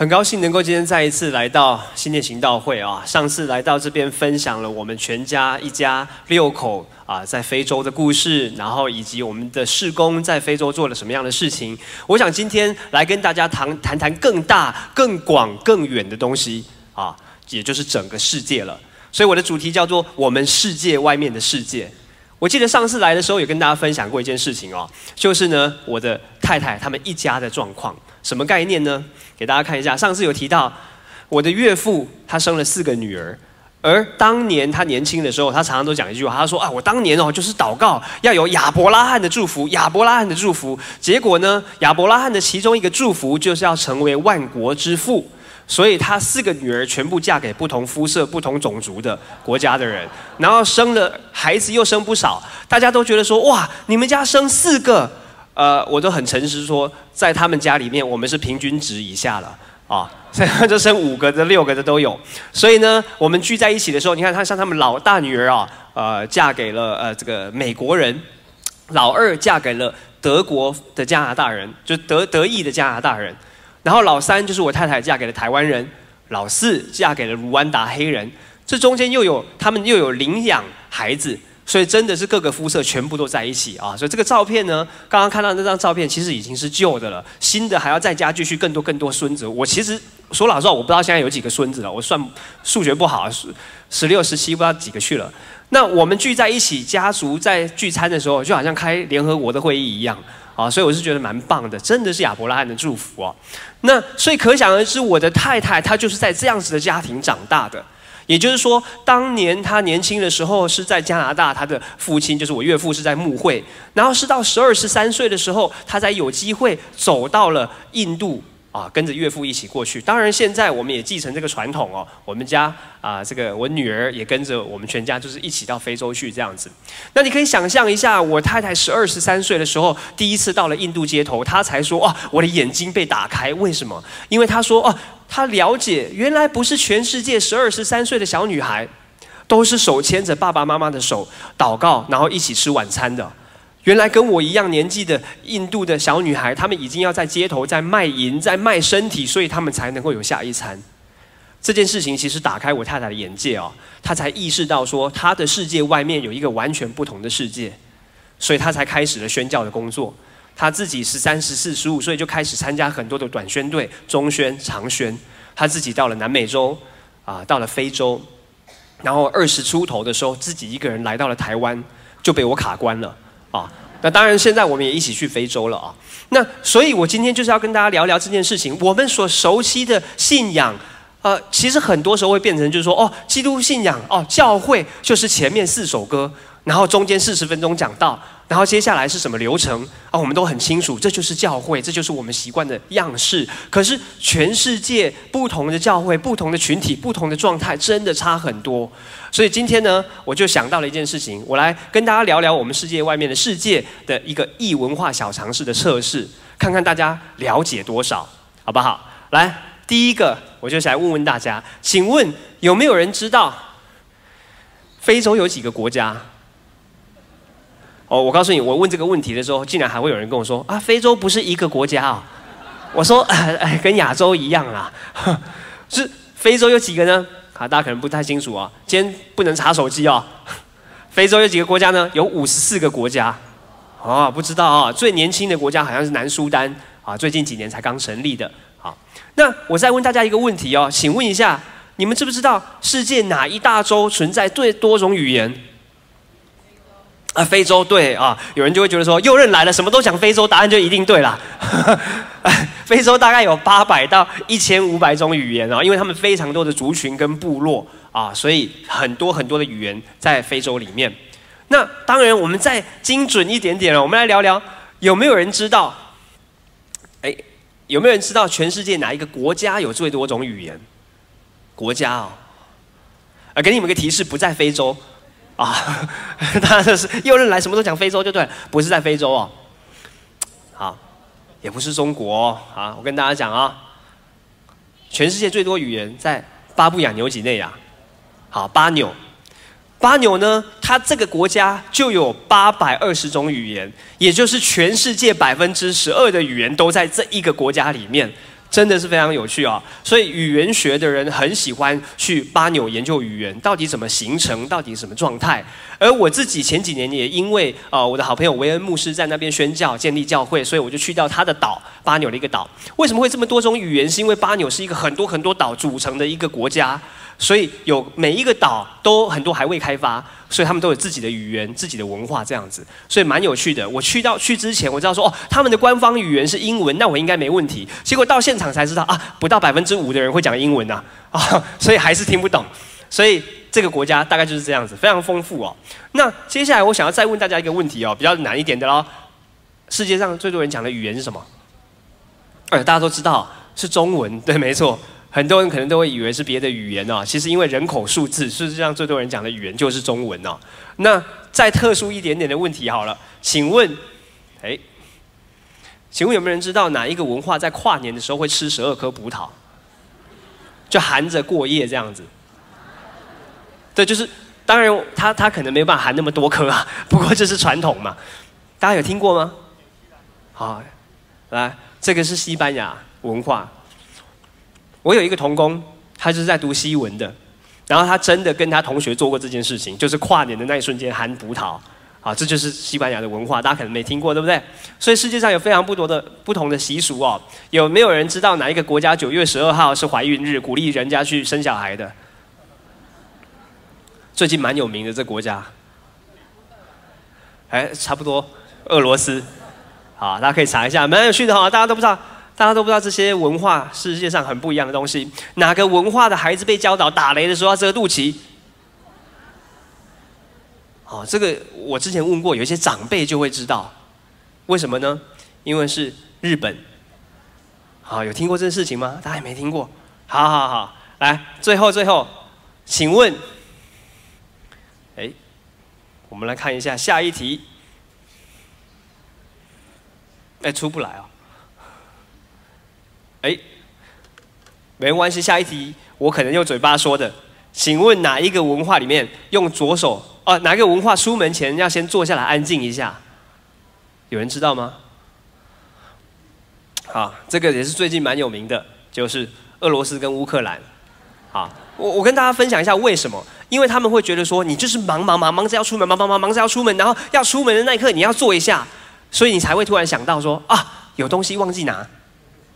很高兴能够今天再一次来到新店行道会啊！上次来到这边分享了我们全家一家六口啊在非洲的故事，然后以及我们的事工在非洲做了什么样的事情。我想今天来跟大家谈谈谈更大、更广、更远的东西啊，也就是整个世界了。所以我的主题叫做“我们世界外面的世界”。我记得上次来的时候有跟大家分享过一件事情哦，就是呢我的太太他们一家的状况，什么概念呢？给大家看一下，上次有提到我的岳父他生了四个女儿，而当年他年轻的时候，他常常都讲一句话，他说啊，我当年哦就是祷告要有亚伯拉罕的祝福，亚伯拉罕的祝福，结果呢，亚伯拉罕的其中一个祝福就是要成为万国之父。所以他四个女儿全部嫁给不同肤色、不同种族的国家的人，然后生了孩子又生不少，大家都觉得说哇，你们家生四个，呃，我都很诚实说，在他们家里面我们是平均值以下了啊，所以就生五个的、六个的都有。所以呢，我们聚在一起的时候，你看他像他们老大女儿啊，呃，嫁给了呃这个美国人，老二嫁给了德国的加拿大人，就德德意的加拿大人。然后老三就是我太太嫁给了台湾人，老四嫁给了卢安达黑人，这中间又有他们又有领养孩子，所以真的是各个肤色全部都在一起啊！所以这个照片呢，刚刚看到那张照片其实已经是旧的了，新的还要再加继续更多更多孙子。我其实说老实话，我不知道现在有几个孙子了，我算数学不好，十十六十七不知道几个去了。那我们聚在一起，家族在聚餐的时候，就好像开联合国的会议一样。啊，所以我是觉得蛮棒的，真的是亚伯拉罕的祝福哦。那所以可想而知，我的太太她就是在这样子的家庭长大的。也就是说，当年她年轻的时候是在加拿大，她的父亲就是我岳父是在牧会，然后是到十二十三岁的时候，她才有机会走到了印度。啊，跟着岳父一起过去。当然，现在我们也继承这个传统哦。我们家啊，这个我女儿也跟着我们全家，就是一起到非洲去这样子。那你可以想象一下，我太太十二十三岁的时候，第一次到了印度街头，她才说：“哦，我的眼睛被打开。为什么？因为她说：哦，她了解，原来不是全世界十二十三岁的小女孩，都是手牵着爸爸妈妈的手祷告，然后一起吃晚餐的。”原来跟我一样年纪的印度的小女孩，她们已经要在街头在卖淫，在卖身体，所以她们才能够有下一餐。这件事情其实打开我太太的眼界哦，她才意识到说，她的世界外面有一个完全不同的世界，所以她才开始了宣教的工作。她自己十三、十四、十五岁就开始参加很多的短宣队、中宣、长宣。她自己到了南美洲，啊，到了非洲，然后二十出头的时候，自己一个人来到了台湾，就被我卡关了。啊，那当然，现在我们也一起去非洲了啊。那所以，我今天就是要跟大家聊聊这件事情。我们所熟悉的信仰，呃，其实很多时候会变成就是说，哦，基督信仰，哦，教会就是前面四首歌。然后中间四十分钟讲到，然后接下来是什么流程啊？我们都很清楚，这就是教会，这就是我们习惯的样式。可是全世界不同的教会、不同的群体、不同的状态，真的差很多。所以今天呢，我就想到了一件事情，我来跟大家聊聊我们世界外面的世界的一个异文化小常识的测试，看看大家了解多少，好不好？来，第一个，我就想问问大家，请问有没有人知道非洲有几个国家？哦，我告诉你，我问这个问题的时候，竟然还会有人跟我说：“啊，非洲不是一个国家啊！”我说：“哎，跟亚洲一样啊。”是非洲有几个呢？啊，大家可能不太清楚啊。今天不能查手机哦。非洲有几个国家呢？有五十四个国家。哦，不知道啊。最年轻的国家好像是南苏丹啊，最近几年才刚成立的。好，那我再问大家一个问题哦，请问一下，你们知不知道世界哪一大洲存在最多种语言？啊，非洲对啊，有人就会觉得说，右任来了，什么都讲非洲，答案就一定对了。非洲大概有八百到一千五百种语言啊，因为他们非常多的族群跟部落啊，所以很多很多的语言在非洲里面。那当然，我们再精准一点点了，我们来聊聊，有没有人知道？哎，有没有人知道全世界哪一个国家有最多种语言？国家哦，啊，给你们个提示，不在非洲。啊，他就是右任来什么都讲非洲就对，不是在非洲哦。好，也不是中国啊。我跟大家讲啊，全世界最多语言在巴布亚纽几内亚。好，巴纽，巴纽呢，它这个国家就有八百二十种语言，也就是全世界百分之十二的语言都在这一个国家里面。真的是非常有趣啊！所以语言学的人很喜欢去巴纽研究语言到底怎么形成，到底什么状态。而我自己前几年也因为啊，我的好朋友维恩牧师在那边宣教、建立教会，所以我就去到他的岛巴纽的一个岛。为什么会这么多种语言？是因为巴纽是一个很多很多岛组成的一个国家。所以有每一个岛都很多还未开发，所以他们都有自己的语言、自己的文化这样子，所以蛮有趣的。我去到去之前，我知道说哦，他们的官方语言是英文，那我应该没问题。结果到现场才知道啊，不到百分之五的人会讲英文呐啊，所以还是听不懂。所以这个国家大概就是这样子，非常丰富哦。那接下来我想要再问大家一个问题哦，比较难一点的喽。世界上最多人讲的语言是什么？哎，大家都知道是中文，对，没错。很多人可能都会以为是别的语言哦，其实因为人口数字，事实上最多人讲的语言就是中文哦。那再特殊一点点的问题好了，请问，哎，请问有没有人知道哪一个文化在跨年的时候会吃十二颗葡萄，就含着过夜这样子？对，就是当然他他可能没有办法含那么多颗啊，不过这是传统嘛。大家有听过吗？好，来，这个是西班牙文化。我有一个同工，他就是在读西文的，然后他真的跟他同学做过这件事情，就是跨年的那一瞬间含葡萄，啊，这就是西班牙的文化，大家可能没听过，对不对？所以世界上有非常不多的不同的习俗哦。有没有人知道哪一个国家九月十二号是怀孕日，鼓励人家去生小孩的？最近蛮有名的这国家，哎，差不多，俄罗斯，好，大家可以查一下，蛮有趣的哈，大家都不知道。大家都不知道这些文化世界上很不一样的东西。哪个文化的孩子被教导打雷的时候要遮肚脐？哦，这个我之前问过，有一些长辈就会知道。为什么呢？因为是日本。好，有听过这件事情吗？大家也没听过。好好好，来，最后最后，请问，哎，我们来看一下下一题。哎，出不来哦。哎，没关系，下一题我可能用嘴巴说的。请问哪一个文化里面用左手？哦，哪个文化出门前要先坐下来安静一下？有人知道吗？好，这个也是最近蛮有名的，就是俄罗斯跟乌克兰。好，我我跟大家分享一下为什么？因为他们会觉得说，你就是忙忙忙忙着要出门，忙忙忙忙着要出门，然后要出门的那一刻你要坐一下，所以你才会突然想到说啊，有东西忘记拿，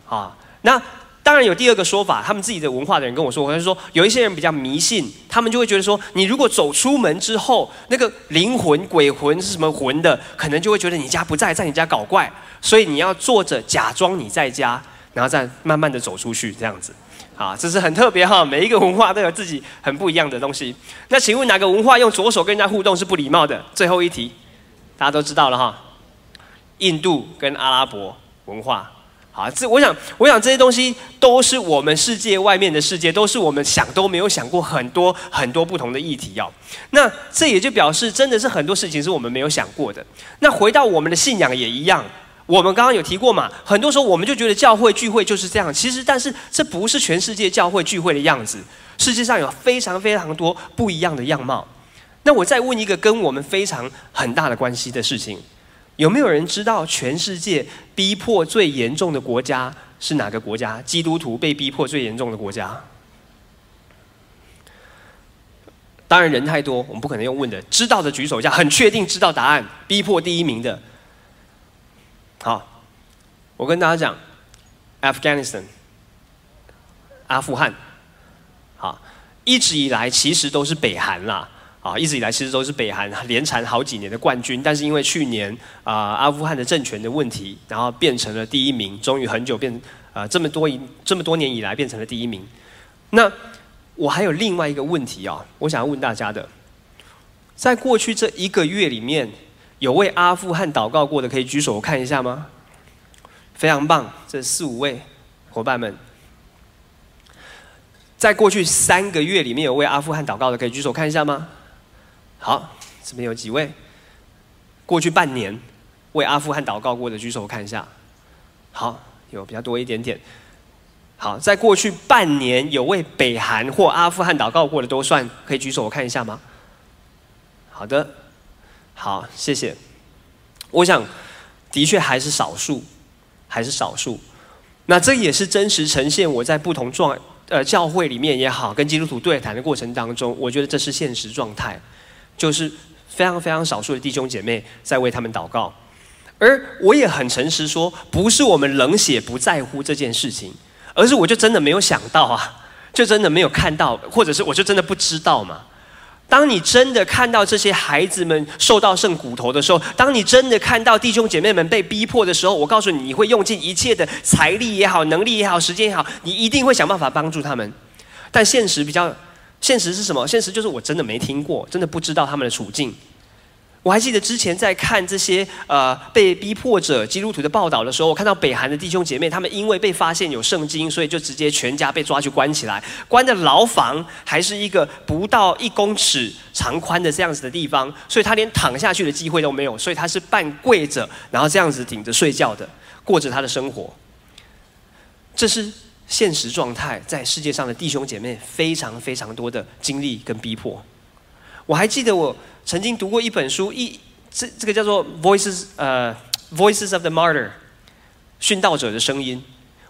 啊。那当然有第二个说法，他们自己的文化的人跟我说，我就说有一些人比较迷信，他们就会觉得说，你如果走出门之后，那个灵魂、鬼魂是什么魂的，可能就会觉得你家不在，在你家搞怪，所以你要坐着假装你在家，然后再慢慢的走出去，这样子，啊，这是很特别哈，每一个文化都有自己 很不一样的东西。那请问哪个文化用左手跟人家互动是不礼貌的？最后一题，大家都知道了哈，印度跟阿拉伯文化。好，这我想，我想这些东西都是我们世界外面的世界，都是我们想都没有想过很多很多不同的议题哦。那这也就表示，真的是很多事情是我们没有想过的。那回到我们的信仰也一样，我们刚刚有提过嘛？很多时候我们就觉得教会聚会就是这样，其实但是这不是全世界教会聚会的样子。世界上有非常非常多不一样的样貌。那我再问一个跟我们非常很大的关系的事情。有没有人知道全世界逼迫最严重的国家是哪个国家？基督徒被逼迫最严重的国家？当然人太多，我们不可能用问的。知道的举手一下，很确定知道答案。逼迫第一名的，好，我跟大家讲，Afghanistan，阿富汗，好，一直以来其实都是北韩啦。啊，一直以来其实都是北韩连缠好几年的冠军，但是因为去年啊阿富汗的政权的问题，然后变成了第一名，终于很久变啊这么多一这么多年以来变成了第一名。那我还有另外一个问题啊，我想要问大家的，在过去这一个月里面，有为阿富汗祷告过的可以举手我看一下吗？非常棒，这四五位伙伴们，在过去三个月里面有为阿富汗祷告的可以举手看一下吗？好，这边有几位过去半年为阿富汗祷告过的举手，我看一下。好，有比较多一点点。好，在过去半年有为北韩或阿富汗祷告过的都算可以举手，我看一下吗？好的，好，谢谢。我想，的确还是少数，还是少数。那这也是真实呈现我在不同状呃教会里面也好，跟基督徒对谈的过程当中，我觉得这是现实状态，就是非常非常少数的弟兄姐妹在为他们祷告，而我也很诚实说，不是我们冷血不在乎这件事情，而是我就真的没有想到啊，就真的没有看到，或者是我就真的不知道嘛。当你真的看到这些孩子们受到剩骨头的时候，当你真的看到弟兄姐妹们被逼迫的时候，我告诉你，你会用尽一切的财力也好、能力也好、时间也好，你一定会想办法帮助他们。但现实比较，现实是什么？现实就是我真的没听过，真的不知道他们的处境。我还记得之前在看这些呃被逼迫者基督徒的报道的时候，我看到北韩的弟兄姐妹，他们因为被发现有圣经，所以就直接全家被抓去关起来，关的牢房还是一个不到一公尺长宽的这样子的地方，所以他连躺下去的机会都没有，所以他是半跪着，然后这样子顶着睡觉的，过着他的生活。这是现实状态，在世界上的弟兄姐妹非常非常多的经历跟逼迫。我还记得我。曾经读过一本书，一这这个叫做《Voices》呃，《Voices of the Martyr》，殉道者的声音。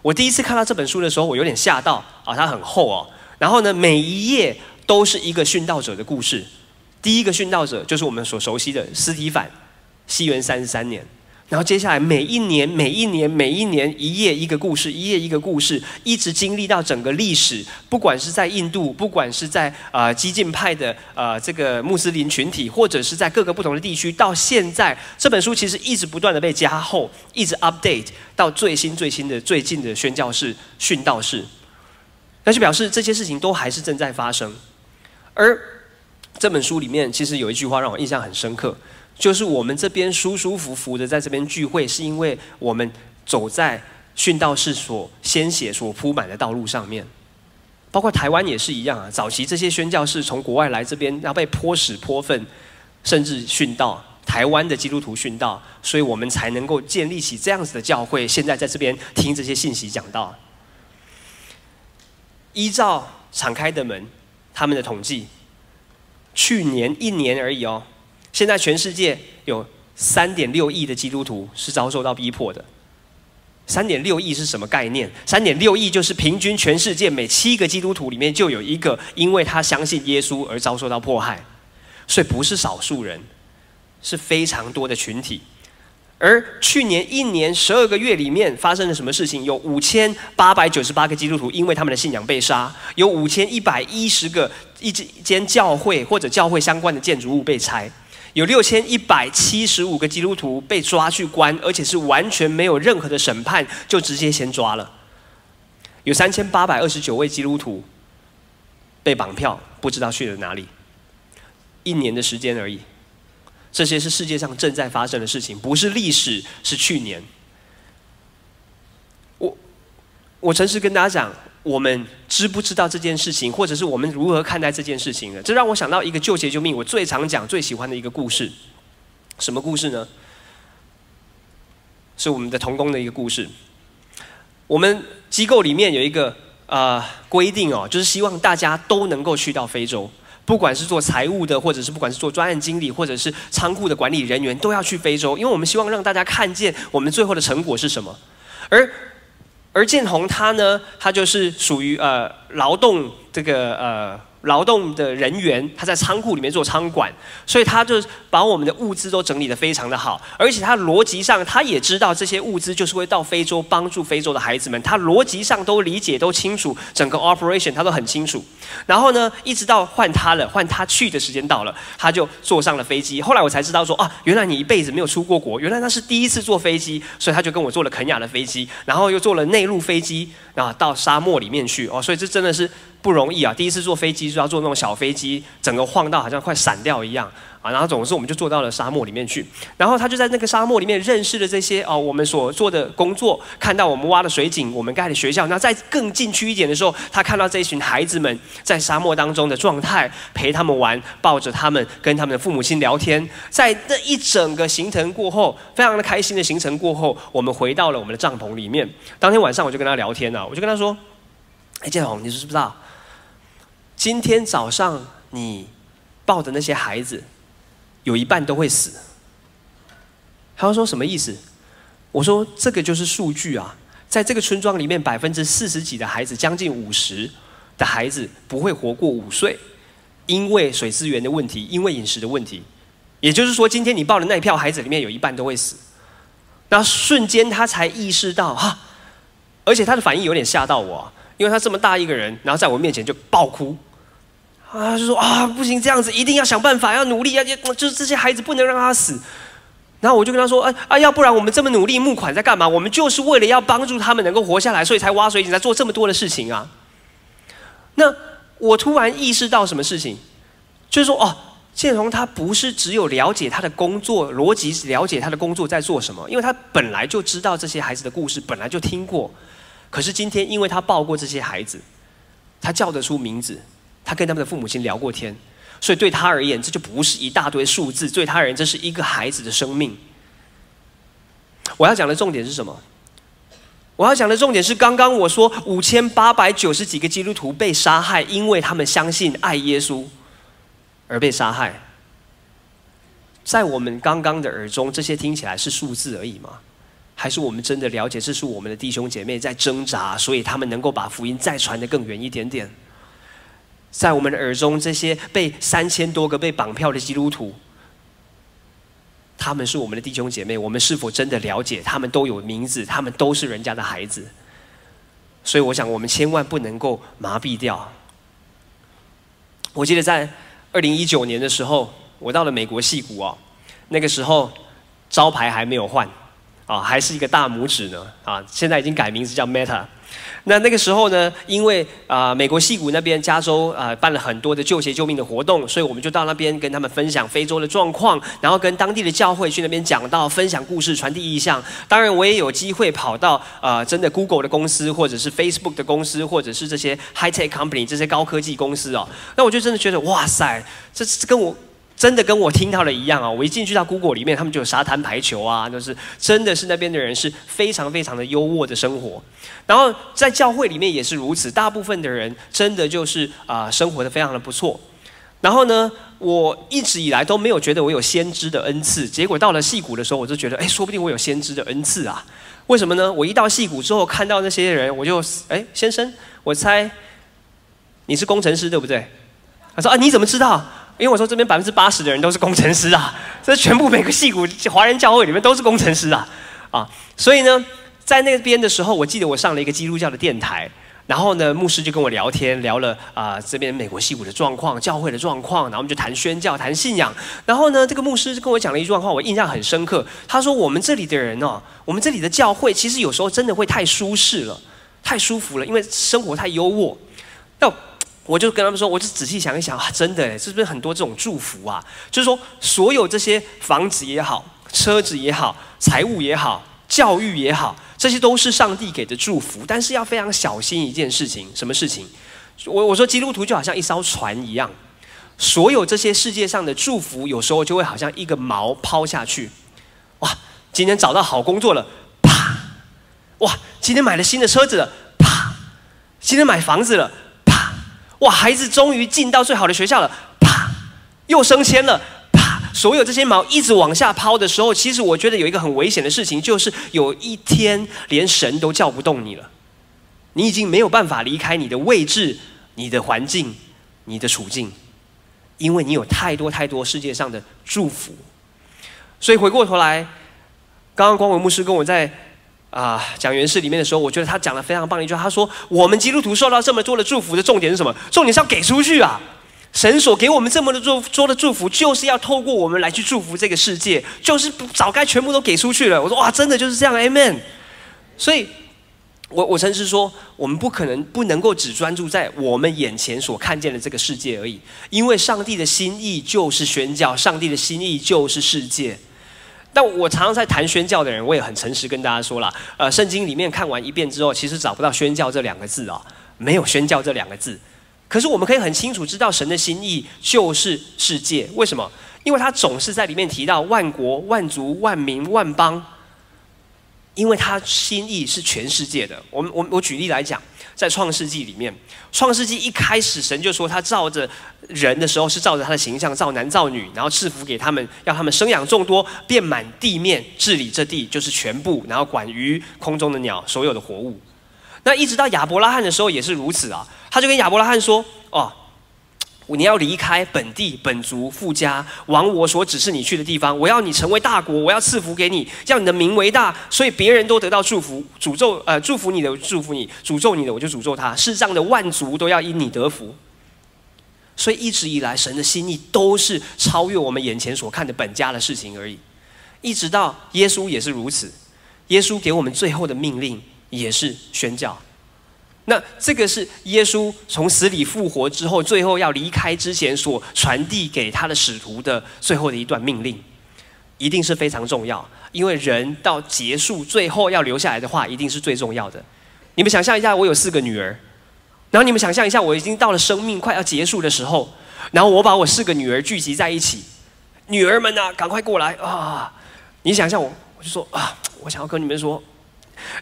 我第一次看到这本书的时候，我有点吓到啊，它很厚哦。然后呢，每一页都是一个殉道者的故事。第一个殉道者就是我们所熟悉的斯提凡，西元三十三年。然后接下来每一年、每一年、每一年，一页一个故事，一页一个故事，一直经历到整个历史。不管是在印度，不管是在呃激进派的呃这个穆斯林群体，或者是在各个不同的地区，到现在这本书其实一直不断的被加厚，一直 update 到最新最新的最近的宣教士、殉道士，那就表示这些事情都还是正在发生。而这本书里面其实有一句话让我印象很深刻。就是我们这边舒舒服服的在这边聚会，是因为我们走在殉道士所鲜血所铺满的道路上面。包括台湾也是一样啊，早期这些宣教士从国外来这边，要被泼屎泼粪，甚至殉道。台湾的基督徒殉道，所以我们才能够建立起这样子的教会。现在在这边听这些信息讲道，依照敞开的门他们的统计，去年一年而已哦。现在全世界有三点六亿的基督徒是遭受到逼迫的。三点六亿是什么概念？三点六亿就是平均全世界每七个基督徒里面就有一个因为他相信耶稣而遭受到迫害，所以不是少数人，是非常多的群体。而去年一年十二个月里面发生了什么事情？有五千八百九十八个基督徒因为他们的信仰被杀，有五千一百一十个一间教会或者教会相关的建筑物被拆。有六千一百七十五个基督徒被抓去关，而且是完全没有任何的审判，就直接先抓了。有三千八百二十九位基督徒被绑票，不知道去了哪里。一年的时间而已，这些是世界上正在发生的事情，不是历史，是去年。我我诚实跟大家讲。我们知不知道这件事情，或者是我们如何看待这件事情的？这让我想到一个救邪救命，我最常讲、最喜欢的一个故事。什么故事呢？是我们的童工的一个故事。我们机构里面有一个呃规定哦，就是希望大家都能够去到非洲，不管是做财务的，或者是不管是做专案经理，或者是仓库的管理人员，都要去非洲，因为我们希望让大家看见我们最后的成果是什么，而。而建宏他呢，他就是属于呃劳动这个呃。劳动的人员，他在仓库里面做仓管，所以他就把我们的物资都整理的非常的好，而且他逻辑上他也知道这些物资就是会到非洲帮助非洲的孩子们，他逻辑上都理解都清楚，整个 operation 他都很清楚。然后呢，一直到换他了，换他去的时间到了，他就坐上了飞机。后来我才知道说啊，原来你一辈子没有出过国，原来他是第一次坐飞机，所以他就跟我坐了肯亚的飞机，然后又坐了内陆飞机啊到沙漠里面去哦，所以这真的是。不容易啊！第一次坐飞机就要坐那种小飞机，整个晃到好像快散掉一样啊！然后总之我们就坐到了沙漠里面去，然后他就在那个沙漠里面认识了这些哦，我们所做的工作，看到我们挖的水井，我们盖的学校。那在更进去一点的时候，他看到这一群孩子们在沙漠当中的状态，陪他们玩，抱着他们，跟他们的父母亲聊天。在那一整个行程过后，非常的开心的行程过后，我们回到了我们的帐篷里面。当天晚上我就跟他聊天啊，我就跟他说：“哎，建宏，你知不知道？”今天早上你抱的那些孩子，有一半都会死。他说什么意思？我说这个就是数据啊。在这个村庄里面，百分之四十几的孩子，将近五十的孩子不会活过五岁，因为水资源的问题，因为饮食的问题。也就是说，今天你抱的那一票孩子里面有一半都会死。那瞬间他才意识到哈，而且他的反应有点吓到我，因为他这么大一个人，然后在我面前就爆哭，啊，就说啊不行，这样子一定要想办法，要努力，要就是这些孩子不能让他死。然后我就跟他说：“哎啊，要不然我们这么努力募款在干嘛？我们就是为了要帮助他们能够活下来，所以才挖水井，在做这么多的事情啊。”那我突然意识到什么事情，就是说哦，建荣他不是只有了解他的工作逻辑，了解他的工作在做什么，因为他本来就知道这些孩子的故事，本来就听过。可是今天，因为他抱过这些孩子，他叫得出名字，他跟他们的父母亲聊过天。所以对他而言，这就不是一大堆数字；对他而言，这是一个孩子的生命。我要讲的重点是什么？我要讲的重点是，刚刚我说五千八百九十几个基督徒被杀害，因为他们相信爱耶稣而被杀害。在我们刚刚的耳中，这些听起来是数字而已吗？还是我们真的了解，这是我们的弟兄姐妹在挣扎，所以他们能够把福音再传得更远一点点？在我们的耳中，这些被三千多个被绑票的基督徒，他们是我们的弟兄姐妹。我们是否真的了解？他们都有名字，他们都是人家的孩子。所以，我想我们千万不能够麻痹掉。我记得在二零一九年的时候，我到了美国戏谷哦，那个时候招牌还没有换啊，还是一个大拇指呢啊，现在已经改名字叫 Meta。那那个时候呢，因为啊，美国西谷那边加州啊办了很多的救鞋救命的活动，所以我们就到那边跟他们分享非洲的状况，然后跟当地的教会去那边讲到分享故事、传递意向。当然，我也有机会跑到啊，真的 Google 的公司，或者是 Facebook 的公司，或者是这些 High Tech Company 这些高科技公司哦。那我就真的觉得，哇塞，这这跟我。真的跟我听到的一样啊！我一进去到 Google 里面，他们就有沙滩排球啊，就是真的是那边的人是非常非常的优渥的生活。然后在教会里面也是如此，大部分的人真的就是啊，生活的非常的不错。然后呢，我一直以来都没有觉得我有先知的恩赐，结果到了戏谷的时候，我就觉得，哎，说不定我有先知的恩赐啊！为什么呢？我一到戏谷之后，看到那些人，我就，哎，先生，我猜你是工程师对不对？他说啊，你怎么知道？因为我说这边百分之八十的人都是工程师啊，这全部每个戏骨华人教会里面都是工程师啊，啊，所以呢，在那边的时候，我记得我上了一个基督教的电台，然后呢，牧师就跟我聊天，聊了啊这边美国戏骨的状况、教会的状况，然后我们就谈宣教、谈信仰。然后呢，这个牧师就跟我讲了一段话，我印象很深刻。他说：“我们这里的人哦，我们这里的教会其实有时候真的会太舒适了，太舒服了，因为生活太优渥。”要我就跟他们说，我就仔细想一想啊，真的，是不是很多这种祝福啊？就是说，所有这些房子也好，车子也好，财务也好，教育也好，这些都是上帝给的祝福。但是要非常小心一件事情，什么事情？我我说基督徒就好像一艘船一样，所有这些世界上的祝福，有时候就会好像一个锚抛下去。哇，今天找到好工作了，啪！哇，今天买了新的车子了，啪！今天买房子了。哇！孩子终于进到最好的学校了，啪！又升迁了，啪！所有这些毛一直往下抛的时候，其实我觉得有一个很危险的事情，就是有一天连神都叫不动你了，你已经没有办法离开你的位置、你的环境、你的处境，因为你有太多太多世界上的祝福。所以回过头来，刚刚光文牧师跟我在。啊，讲原式里面的时候，我觉得他讲的非常棒的一句话。他说：“我们基督徒受到这么多的祝福的重点是什么？重点是要给出去啊！神所给我们这么多多的祝福，就是要透过我们来去祝福这个世界，就是早该全部都给出去了。”我说：“哇，真的就是这样，Amen。”所以，我我诚实说，我们不可能不能够只专注在我们眼前所看见的这个世界而已，因为上帝的心意就是宣教，上帝的心意就是世界。但我常常在谈宣教的人，我也很诚实跟大家说了，呃，圣经里面看完一遍之后，其实找不到宣教这两个字啊，没有宣教这两个字。可是我们可以很清楚知道，神的心意就是世界。为什么？因为他总是在里面提到万国、万族、万民、万邦。因为他心意是全世界的。我们我我举例来讲，在创世纪里面，创世纪一开始神就说他照着人的时候是照着他的形象造男造女，然后赐福给他们，要他们生养众多，遍满地面，治理这地就是全部，然后管于空中的鸟，所有的活物。那一直到亚伯拉罕的时候也是如此啊，他就跟亚伯拉罕说：“哦。”你要离开本地本族富家，往我所指示你去的地方。我要你成为大国，我要赐福给你，让你的名为大，所以别人都得到祝福。诅咒呃，祝福你的祝福你，诅咒你的我就诅咒他。世上的万族都要因你得福。所以一直以来，神的心意都是超越我们眼前所看的本家的事情而已。一直到耶稣也是如此，耶稣给我们最后的命令也是宣教。那这个是耶稣从死里复活之后，最后要离开之前所传递给他的使徒的最后的一段命令，一定是非常重要。因为人到结束最后要留下来的话，一定是最重要的。你们想象一下，我有四个女儿，然后你们想象一下，我已经到了生命快要结束的时候，然后我把我四个女儿聚集在一起，女儿们呐，赶快过来啊！你想象我，我就说啊，我想要跟你们说，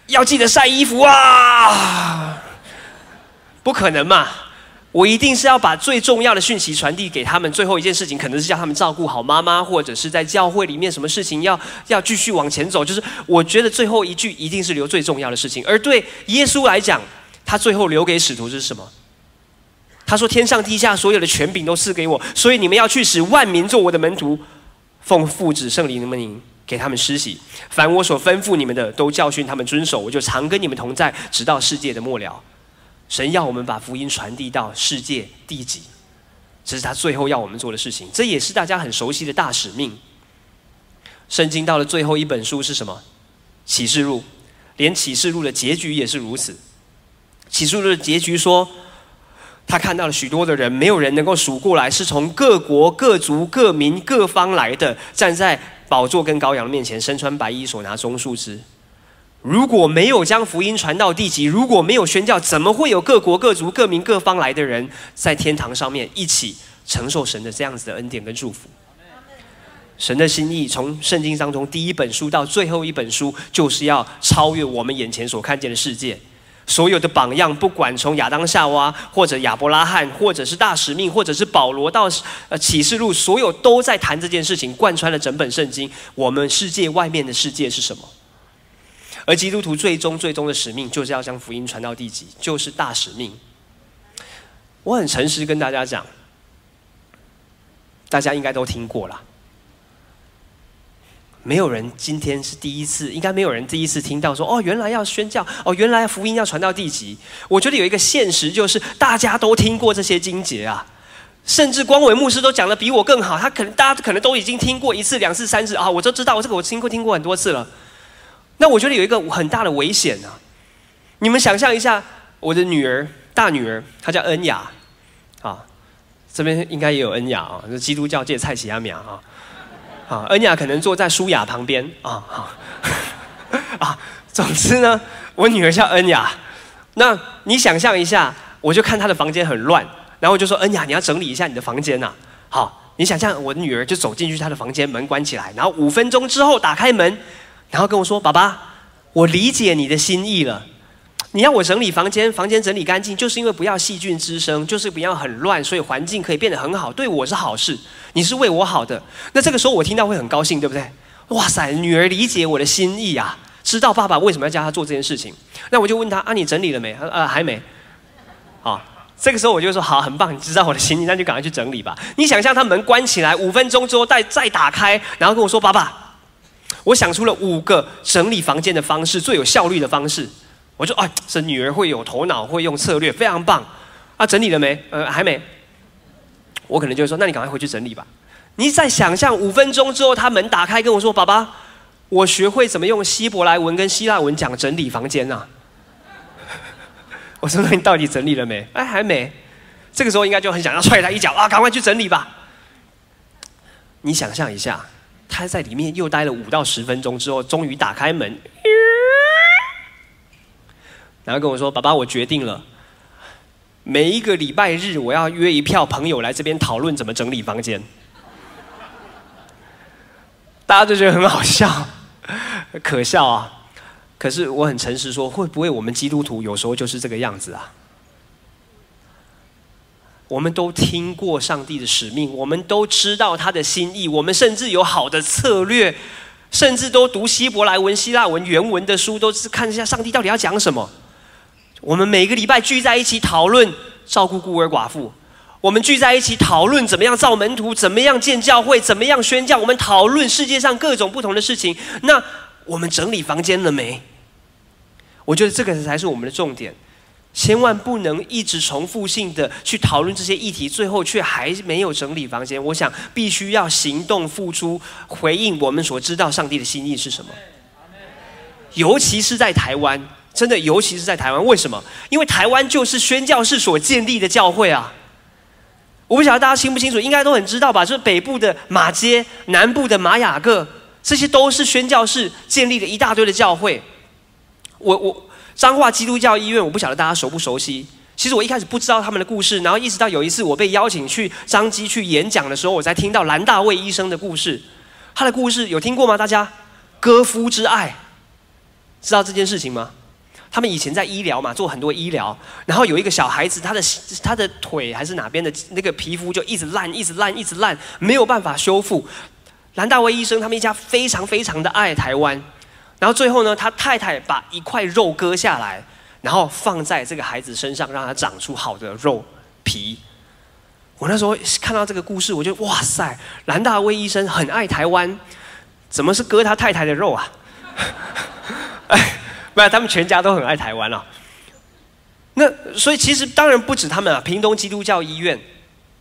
要记得晒衣服啊！不可能嘛！我一定是要把最重要的讯息传递给他们。最后一件事情可能是叫他们照顾好妈妈，或者是在教会里面什么事情要要继续往前走。就是我觉得最后一句一定是留最重要的事情。而对耶稣来讲，他最后留给使徒是什么？他说：“天上地下所有的权柄都赐给我，所以你们要去使万民做我的门徒，奉父子圣灵的名给他们施洗。凡我所吩咐你们的，都教训他们遵守。我就常跟你们同在，直到世界的末了。”神要我们把福音传递到世界地极，这是他最后要我们做的事情。这也是大家很熟悉的大使命。圣经到了最后一本书是什么？启示录，连启示录的结局也是如此。启示录的结局说，他看到了许多的人，没有人能够数过来，是从各国、各族、各民、各方来的，站在宝座跟羔羊面前，身穿白衣，手拿棕树枝。如果没有将福音传到地极，如果没有宣教，怎么会有各国各族各民各方来的人在天堂上面一起承受神的这样子的恩典跟祝福？神的心意从圣经当中第一本书到最后一本书，就是要超越我们眼前所看见的世界。所有的榜样，不管从亚当夏娃，或者亚伯拉罕，或者是大使命，或者是保罗到呃启示录，所有都在谈这件事情，贯穿了整本圣经。我们世界外面的世界是什么？而基督徒最终最终的使命，就是要将福音传到地极，就是大使命。我很诚实跟大家讲，大家应该都听过了。没有人今天是第一次，应该没有人第一次听到说：“哦，原来要宣教，哦，原来福音要传到地极。”我觉得有一个现实，就是大家都听过这些经节啊，甚至光伟牧师都讲的比我更好。他可能大家可能都已经听过一次、两次、三次啊，我都知道，这个我听过听过很多次了。那我觉得有一个很大的危险啊！你们想象一下，我的女儿，大女儿，她叫恩雅，啊，这边应该也有恩雅啊，是基督教界蔡奇亚苗啊，啊，恩雅可能坐在舒雅旁边啊，啊，总之呢，我女儿叫恩雅。那你想象一下，我就看她的房间很乱，然后我就说：“恩雅，你要整理一下你的房间呐。”好，你想象我的女儿就走进去她的房间，门关起来，然后五分钟之后打开门。然后跟我说：“爸爸，我理解你的心意了。你要我整理房间，房间整理干净，就是因为不要细菌滋生，就是不要很乱，所以环境可以变得很好，对我是好事。你是为我好的。那这个时候我听到会很高兴，对不对？哇塞，女儿理解我的心意啊，知道爸爸为什么要叫她做这件事情。那我就问她：啊，你整理了没？呃，还没。好，这个时候我就说：好，很棒，你知道我的心意，那就赶快去整理吧。你想象他门关起来五分钟之后再再打开，然后跟我说：爸爸。”我想出了五个整理房间的方式，最有效率的方式。我说：“哎，这女儿会有头脑，会用策略，非常棒。”啊，整理了没？呃，还没。我可能就会说：“那你赶快回去整理吧。”你再想象五分钟之后，他门打开，跟我说：“爸爸，我学会怎么用希伯来文跟希腊文讲整理房间呐。”我说：“那你到底整理了没？”哎，还没。这个时候应该就很想要踹他一脚啊！赶快去整理吧。你想象一下。他在里面又待了五到十分钟之后，终于打开门，然后跟我说：“爸爸，我决定了，每一个礼拜日我要约一票朋友来这边讨论怎么整理房间。”大家就觉得很好笑，可笑啊！可是我很诚实说，会不会我们基督徒有时候就是这个样子啊？我们都听过上帝的使命，我们都知道他的心意，我们甚至有好的策略，甚至都读希伯来文、希腊文原文的书，都是看一下上帝到底要讲什么。我们每个礼拜聚在一起讨论照顾孤儿寡妇，我们聚在一起讨论怎么样造门徒，怎么样建教会，怎么样宣教。我们讨论世界上各种不同的事情。那我们整理房间了没？我觉得这个才是我们的重点，千万不能一直重复性的去讨论这些议题，最后却还没有整理房间。我想必须要行动付出回应，我们所知道上帝的心意是什么。尤其是在台湾，真的，尤其是在台湾，为什么？因为台湾就是宣教士所建立的教会啊。我不晓得大家清不清楚，应该都很知道吧？就是北部的马街，南部的马雅各，这些都是宣教士建立了一大堆的教会。我我彰化基督教医院，我不晓得大家熟不熟悉。其实我一开始不知道他们的故事，然后一直到有一次我被邀请去张基去演讲的时候，我才听到兰大卫医生的故事。他的故事有听过吗？大家，歌夫之爱，知道这件事情吗？他们以前在医疗嘛，做很多医疗，然后有一个小孩子，他的他的腿还是哪边的那个皮肤就一直烂，一直烂，一直烂，没有办法修复。兰大卫医生他们一家非常非常的爱台湾。然后最后呢，他太太把一块肉割下来，然后放在这个孩子身上，让他长出好的肉皮。我那时候看到这个故事，我就哇塞，兰大卫医生很爱台湾，怎么是割他太太的肉啊？哎，不然他们全家都很爱台湾了。那所以其实当然不止他们啊，屏东基督教医院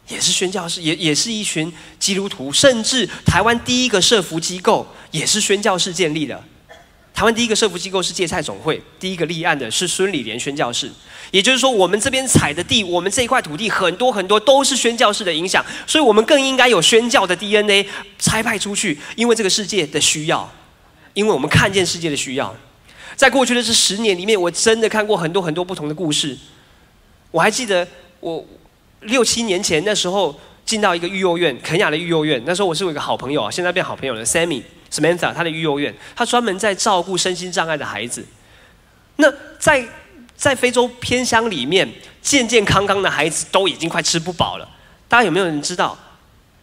也是宣教士，也也是一群基督徒，甚至台湾第一个社福机构也是宣教士建立的。台湾第一个社福机构是芥菜总会，第一个立案的是孙理莲宣教士。也就是说，我们这边采的地，我们这一块土地很多很多都是宣教士的影响，所以我们更应该有宣教的 DNA 拆派出去，因为这个世界的需要，因为我们看见世界的需要。在过去的这十年里面，我真的看过很多很多不同的故事。我还记得我六七年前那时候进到一个育幼院，肯雅的育幼院，那时候我是我一个好朋友啊，现在变好朋友了，Sammy。Samantha，他的育幼院，他专门在照顾身心障碍的孩子。那在在非洲偏乡里面，健健康康的孩子都已经快吃不饱了。大家有没有人知道，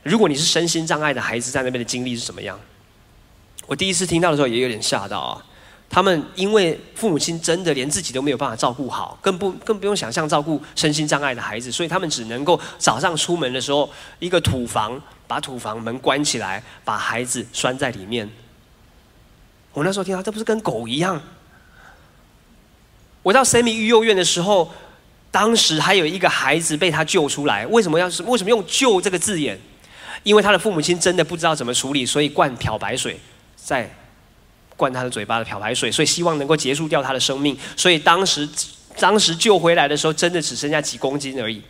如果你是身心障碍的孩子，在那边的经历是怎么样？我第一次听到的时候也有点吓到啊。他们因为父母亲真的连自己都没有办法照顾好，更不更不用想象照顾身心障碍的孩子，所以他们只能够早上出门的时候，一个土房。把土房门关起来，把孩子拴在里面。我那时候听到，这不是跟狗一样？我到神明育幼院的时候，当时还有一个孩子被他救出来。为什么要是为什么用“救”这个字眼？因为他的父母亲真的不知道怎么处理，所以灌漂白水，在灌他的嘴巴的漂白水，所以希望能够结束掉他的生命。所以当时当时救回来的时候，真的只剩下几公斤而已。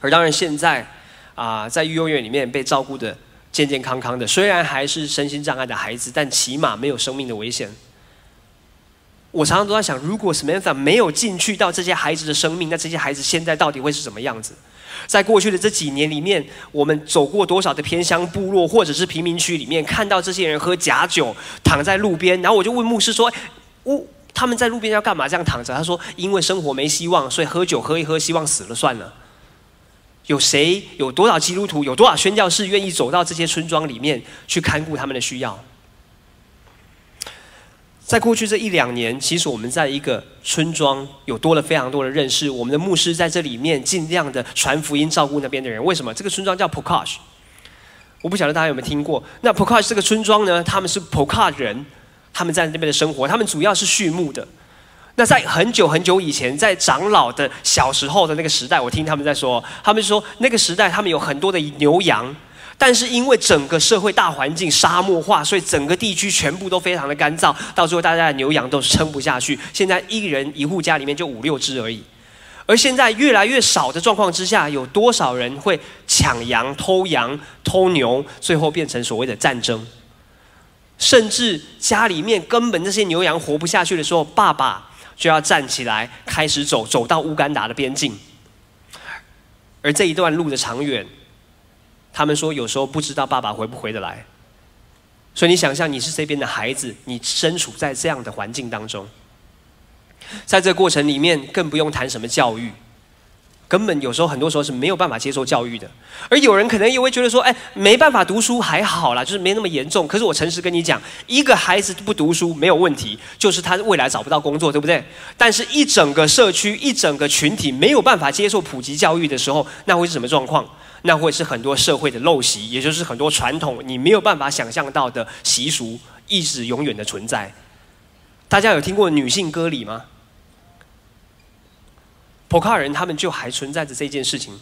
而当然现在。啊，在育幼院里面被照顾的健健康康的，虽然还是身心障碍的孩子，但起码没有生命的危险。我常常都在想，如果 Samantha 没有进去到这些孩子的生命，那这些孩子现在到底会是什么样子？在过去的这几年里面，我们走过多少的偏乡部落或者是贫民区里面，看到这些人喝假酒，躺在路边，然后我就问牧师说：“我他们在路边要干嘛？这样躺着？”他说：“因为生活没希望，所以喝酒喝一喝，希望死了算了。”有谁？有多少基督徒？有多少宣教士愿意走到这些村庄里面去看顾他们的需要？在过去这一两年，其实我们在一个村庄有多了非常多的认识。我们的牧师在这里面尽量的传福音，照顾那边的人。为什么？这个村庄叫 Pokash，我不晓得大家有没有听过。那 Pokash 这个村庄呢？他们是 Pokash 人，他们在那边的生活，他们主要是畜牧的。那在很久很久以前，在长老的小时候的那个时代，我听他们在说，他们说那个时代他们有很多的牛羊，但是因为整个社会大环境沙漠化，所以整个地区全部都非常的干燥，到最后大家的牛羊都撑不下去。现在一人一户家里面就五六只而已，而现在越来越少的状况之下，有多少人会抢羊、偷羊、偷牛，最后变成所谓的战争，甚至家里面根本这些牛羊活不下去的时候，爸爸。就要站起来，开始走，走到乌干达的边境。而这一段路的长远，他们说有时候不知道爸爸回不回得来。所以你想象你是这边的孩子，你身处在这样的环境当中，在这个过程里面，更不用谈什么教育。根本有时候很多时候是没有办法接受教育的，而有人可能也会觉得说：“哎，没办法读书还好啦，就是没那么严重。”可是我诚实跟你讲，一个孩子不读书没有问题，就是他未来找不到工作，对不对？但是，一整个社区、一整个群体没有办法接受普及教育的时候，那会是什么状况？那会是很多社会的陋习，也就是很多传统你没有办法想象到的习俗，一直永远的存在。大家有听过女性割礼吗？普卡人他们就还存在着这件事情。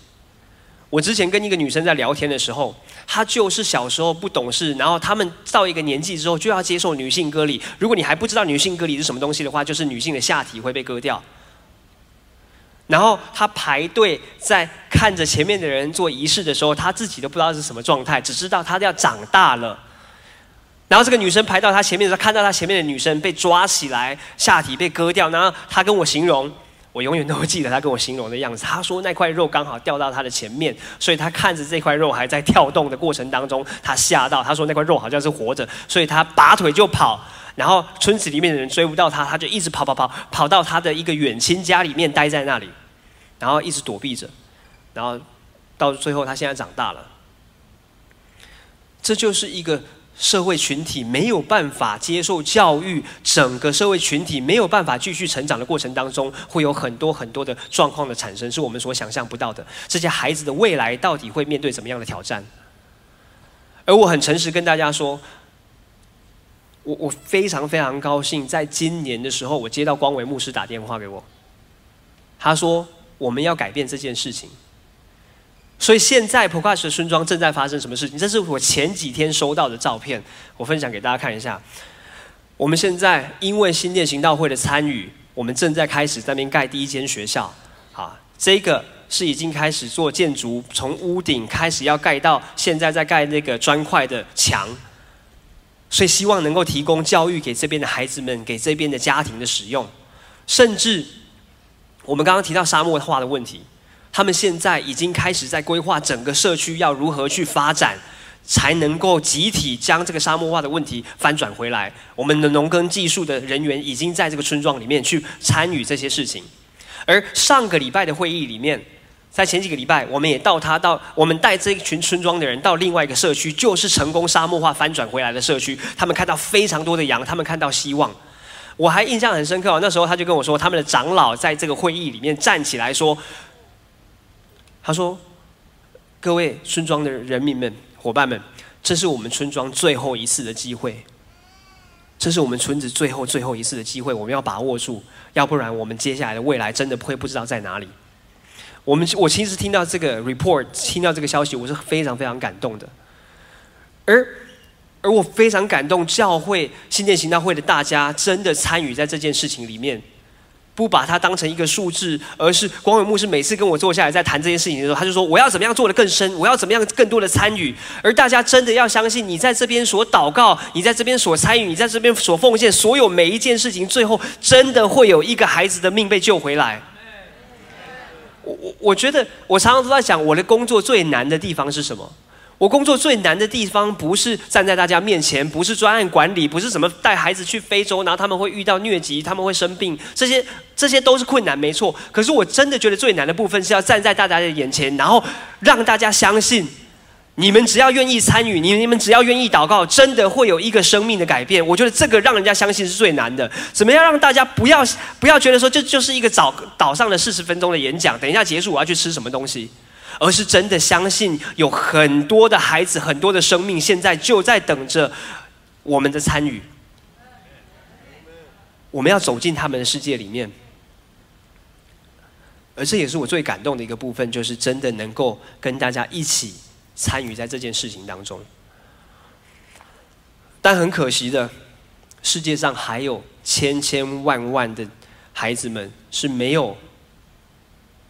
我之前跟一个女生在聊天的时候，她就是小时候不懂事，然后他们到一个年纪之后就要接受女性割礼。如果你还不知道女性割礼是什么东西的话，就是女性的下体会被割掉。然后她排队在看着前面的人做仪式的时候，她自己都不知道是什么状态，只知道她要长大了。然后这个女生排到她前面的时候，看到她前面的女生被抓起来，下体被割掉，然后她跟我形容。我永远都会记得他跟我形容的样子。他说那块肉刚好掉到他的前面，所以他看着这块肉还在跳动的过程当中，他吓到。他说那块肉好像是活着，所以他拔腿就跑。然后村子里面的人追不到他，他就一直跑跑跑，跑到他的一个远亲家里面待在那里，然后一直躲避着。然后到最后，他现在长大了。这就是一个。社会群体没有办法接受教育，整个社会群体没有办法继续成长的过程当中，会有很多很多的状况的产生，是我们所想象不到的。这些孩子的未来到底会面对怎么样的挑战？而我很诚实跟大家说，我我非常非常高兴，在今年的时候，我接到光伟牧师打电话给我，他说我们要改变这件事情。所以现在普卡什村庄正在发生什么事情？这是我前几天收到的照片，我分享给大家看一下。我们现在因为新店行道会的参与，我们正在开始在那边盖第一间学校。好，这个是已经开始做建筑，从屋顶开始要盖到现在在盖那个砖块的墙。所以希望能够提供教育给这边的孩子们，给这边的家庭的使用。甚至我们刚刚提到沙漠化的问题。他们现在已经开始在规划整个社区要如何去发展，才能够集体将这个沙漠化的问题翻转回来。我们的农耕技术的人员已经在这个村庄里面去参与这些事情。而上个礼拜的会议里面，在前几个礼拜，我们也到他到我们带这一群村庄的人到另外一个社区，就是成功沙漠化翻转回来的社区。他们看到非常多的羊，他们看到希望。我还印象很深刻，那时候他就跟我说，他们的长老在这个会议里面站起来说。他说：“各位村庄的人民们、伙伴们，这是我们村庄最后一次的机会，这是我们村子最后最后一次的机会，我们要把握住，要不然我们接下来的未来真的会不知道在哪里。”我们我其实听到这个 report，听到这个消息，我是非常非常感动的。而而我非常感动，教会新店行道会的大家真的参与在这件事情里面。不把它当成一个数字，而是光伟牧师每次跟我坐下来在谈这件事情的时候，他就说：“我要怎么样做得更深？我要怎么样更多的参与？”而大家真的要相信，你在这边所祷告，你在这边所参与，你在这边所奉献，所有每一件事情，最后真的会有一个孩子的命被救回来。我我我觉得，我常常都在想，我的工作最难的地方是什么？我工作最难的地方，不是站在大家面前，不是专案管理，不是什么带孩子去非洲，然后他们会遇到疟疾，他们会生病，这些这些都是困难，没错。可是我真的觉得最难的部分，是要站在大家的眼前，然后让大家相信，你们只要愿意参与，你你们只要愿意祷告，真的会有一个生命的改变。我觉得这个让人家相信是最难的。怎么样让大家不要不要觉得说，这就是一个早岛上的四十分钟的演讲，等一下结束我要去吃什么东西。而是真的相信有很多的孩子，很多的生命，现在就在等着我们的参与。我们要走进他们的世界里面，而这也是我最感动的一个部分，就是真的能够跟大家一起参与在这件事情当中。但很可惜的，世界上还有千千万万的孩子们是没有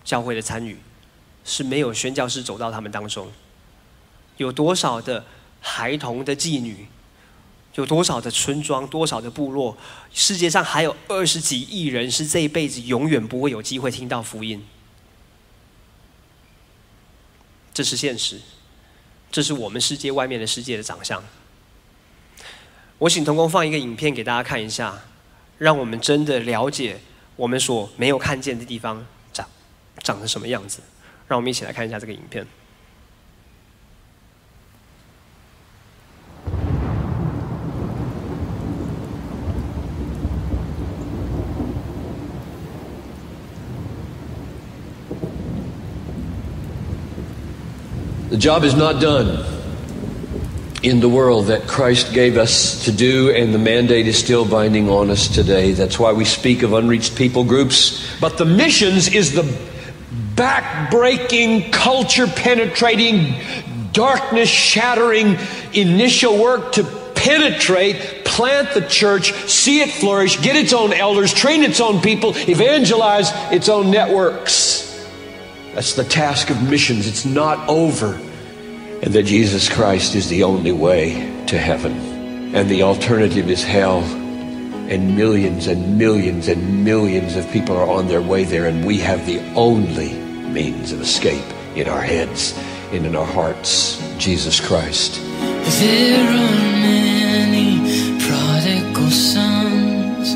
教会的参与。是没有宣教师走到他们当中，有多少的孩童的妓女，有多少的村庄，多少的部落，世界上还有二十几亿人是这一辈子永远不会有机会听到福音。这是现实，这是我们世界外面的世界的长相。我请童工放一个影片给大家看一下，让我们真的了解我们所没有看见的地方长长成什么样子。让我们一起来看一下这个影片。Job is not done in the world that Christ gave us to do, and the mandate is still binding on us today. That's why we speak of unreached people groups. But the missions is the back-breaking, culture-penetrating, darkness-shattering initial work to penetrate, plant the church, see it flourish, get its own elders, train its own people, evangelize its own networks. That's the task of missions. It's not over. And that Jesus Christ is the only way to heaven. And the alternative is hell. And millions and millions and millions of people are on their way there. And we have the only means of escape in our heads and in our hearts Jesus Christ. There are many prodigal sons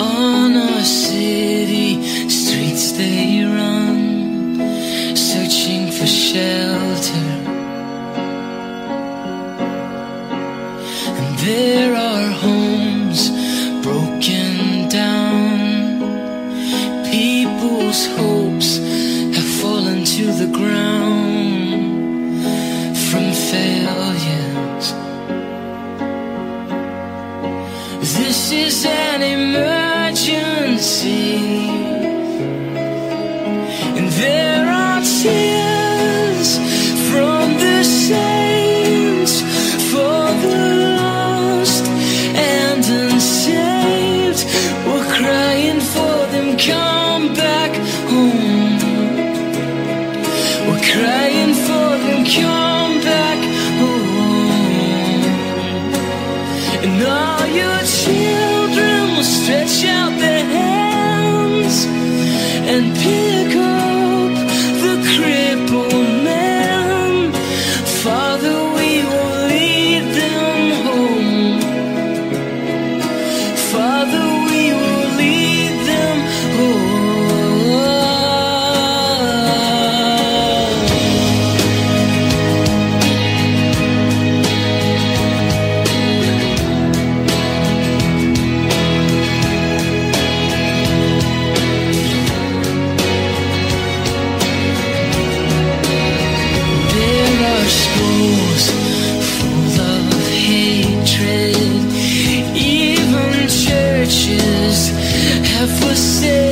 on our city streets they run, searching for shelter. There are homes broken down, people's hopes você.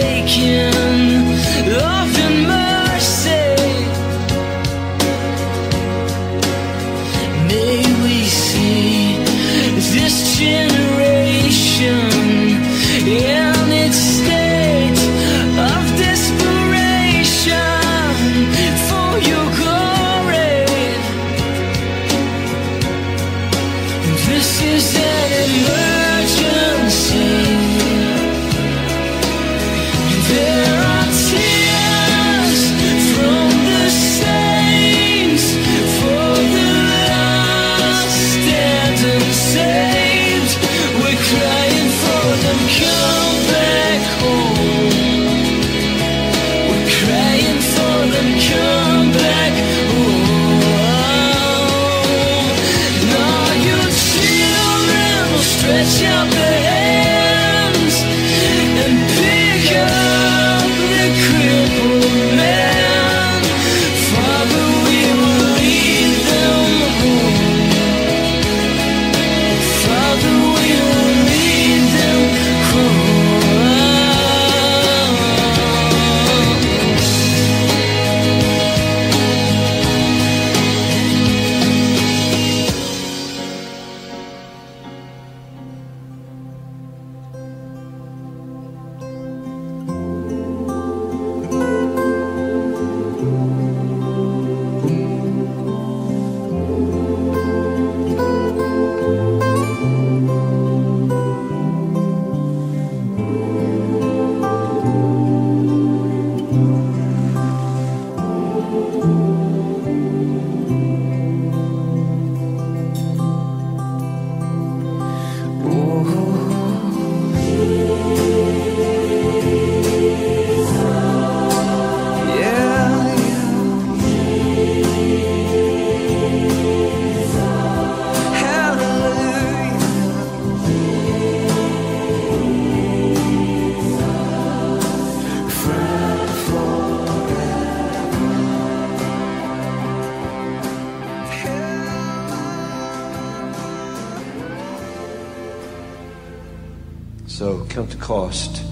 The cost,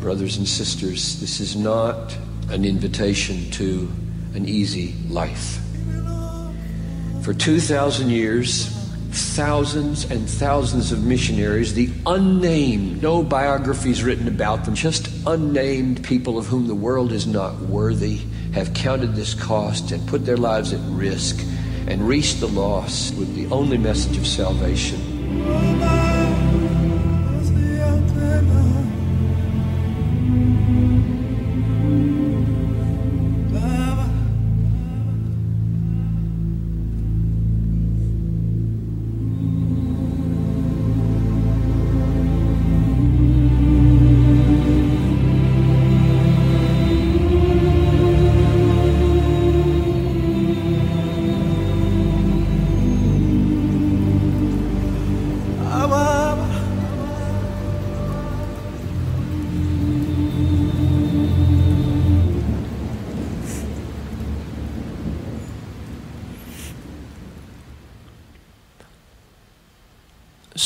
brothers and sisters. This is not an invitation to an easy life. For 2,000 years, thousands and thousands of missionaries, the unnamed, no biographies written about them, just unnamed people of whom the world is not worthy, have counted this cost and put their lives at risk and reached the lost with the only message of salvation forever.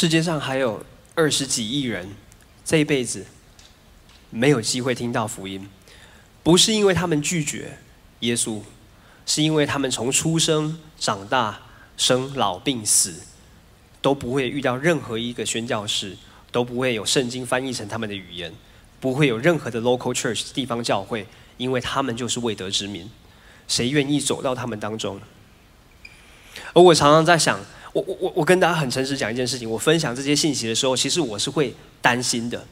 世界上还有二十几亿人，这一辈子没有机会听到福音，不是因为他们拒绝耶稣，是因为他们从出生、长大、生老病死，都不会遇到任何一个宣教士，都不会有圣经翻译成他们的语言，不会有任何的 local church 地方教会，因为他们就是未得之民，谁愿意走到他们当中？而我常常在想。我我我我跟大家很诚实讲一件事情，我分享这些信息的时候，其实我是会担心的。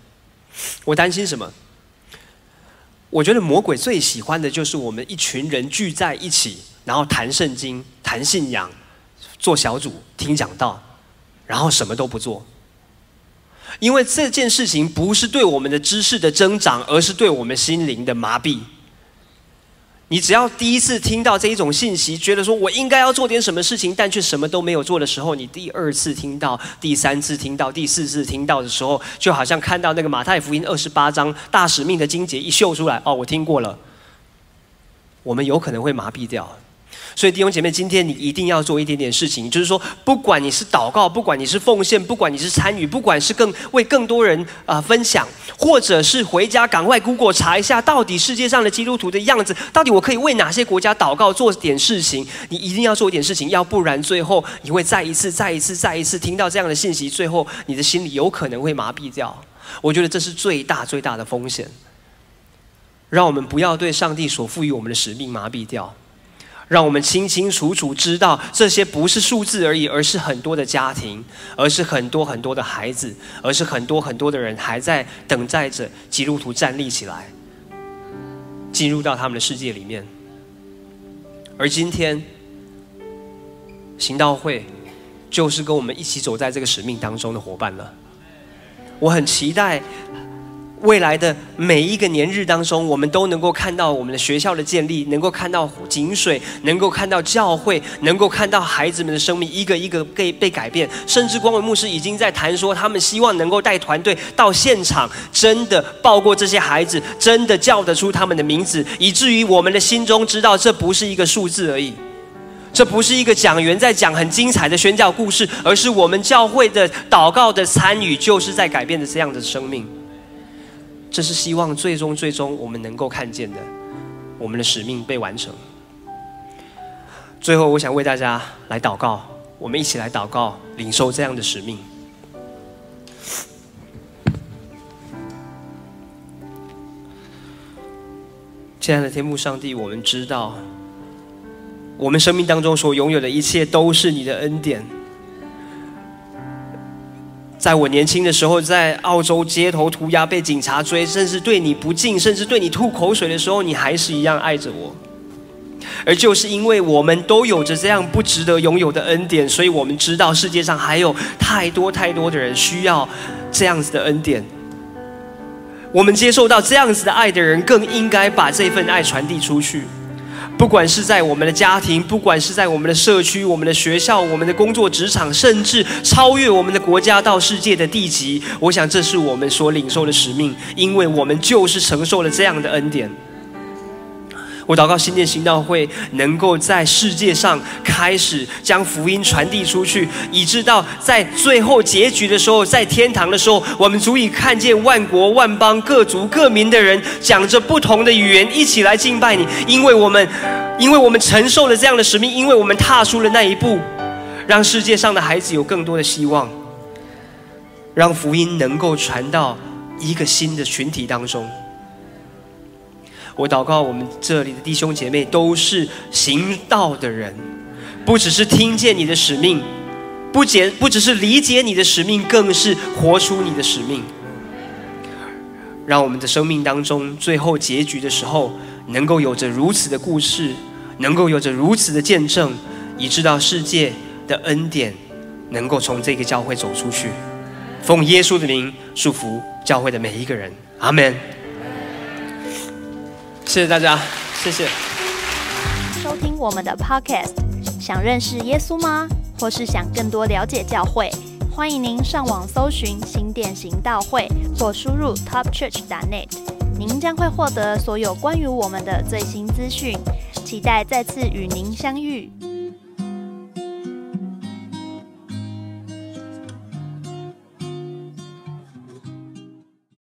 我担心什么？我觉得魔鬼最喜欢的就是我们一群人聚在一起，然后谈圣经、谈信仰、做小组、听讲道，然后什么都不做。因为这件事情不是对我们的知识的增长，而是对我们心灵的麻痹。你只要第一次听到这一种信息，觉得说我应该要做点什么事情，但却什么都没有做的时候，你第二次听到、第三次听到、第四次听到的时候，就好像看到那个马太福音二十八章大使命的经节一秀出来，哦，我听过了，我们有可能会麻痹掉。所以弟兄姐妹，今天你一定要做一点点事情，就是说，不管你是祷告，不管你是奉献，不管你是参与，不管是更为更多人啊分享，或者是回家赶快 Google 查一下，到底世界上的基督徒的样子，到底我可以为哪些国家祷告，做点事情。你一定要做一点事情，要不然最后你会再一次、再一次、再一次听到这样的信息，最后你的心里有可能会麻痹掉。我觉得这是最大最大的风险。让我们不要对上帝所赋予我们的使命麻痹掉。让我们清清楚楚知道，这些不是数字而已，而是很多的家庭，而是很多很多的孩子，而是很多很多的人还在等待着基督徒站立起来，进入到他们的世界里面。而今天，行道会就是跟我们一起走在这个使命当中的伙伴了。我很期待。未来的每一个年日当中，我们都能够看到我们的学校的建立，能够看到井水，能够看到教会，能够看到孩子们的生命一个一个被被改变。甚至光伟牧师已经在谈说，他们希望能够带团队到现场，真的抱过这些孩子，真的叫得出他们的名字，以至于我们的心中知道，这不是一个数字而已，这不是一个讲员在讲很精彩的宣教故事，而是我们教会的祷告的参与，就是在改变着这样的生命。这是希望最终最终我们能够看见的，我们的使命被完成。最后，我想为大家来祷告，我们一起来祷告，领受这样的使命。亲爱的天父上帝，我们知道，我们生命当中所拥有的一切都是你的恩典。在我年轻的时候，在澳洲街头涂鸦，被警察追，甚至对你不敬，甚至对你吐口水的时候，你还是一样爱着我。而就是因为我们都有着这样不值得拥有的恩典，所以我们知道世界上还有太多太多的人需要这样子的恩典。我们接受到这样子的爱的人，更应该把这份爱传递出去。不管是在我们的家庭，不管是在我们的社区、我们的学校、我们的工作职场，甚至超越我们的国家到世界的地级，我想这是我们所领受的使命，因为我们就是承受了这样的恩典。我祷告新店行道会能够在世界上开始将福音传递出去，以致到在最后结局的时候，在天堂的时候，我们足以看见万国万邦各族各民的人讲着不同的语言一起来敬拜你，因为我们，因为我们承受了这样的使命，因为我们踏出了那一步，让世界上的孩子有更多的希望，让福音能够传到一个新的群体当中。我祷告，我们这里的弟兄姐妹都是行道的人，不只是听见你的使命，不解不只是理解你的使命，更是活出你的使命。让我们的生命当中，最后结局的时候，能够有着如此的故事，能够有着如此的见证，以致到世界的恩典能够从这个教会走出去。奉耶稣的名祝福教会的每一个人，阿门。谢谢大家，谢谢。收听我们的 Podcast，想认识耶稣吗？或是想更多了解教会？欢迎您上网搜寻新店行道会，或输入 topchurch.net，您将会获得所有关于我们的最新资讯。期待再次与您相遇。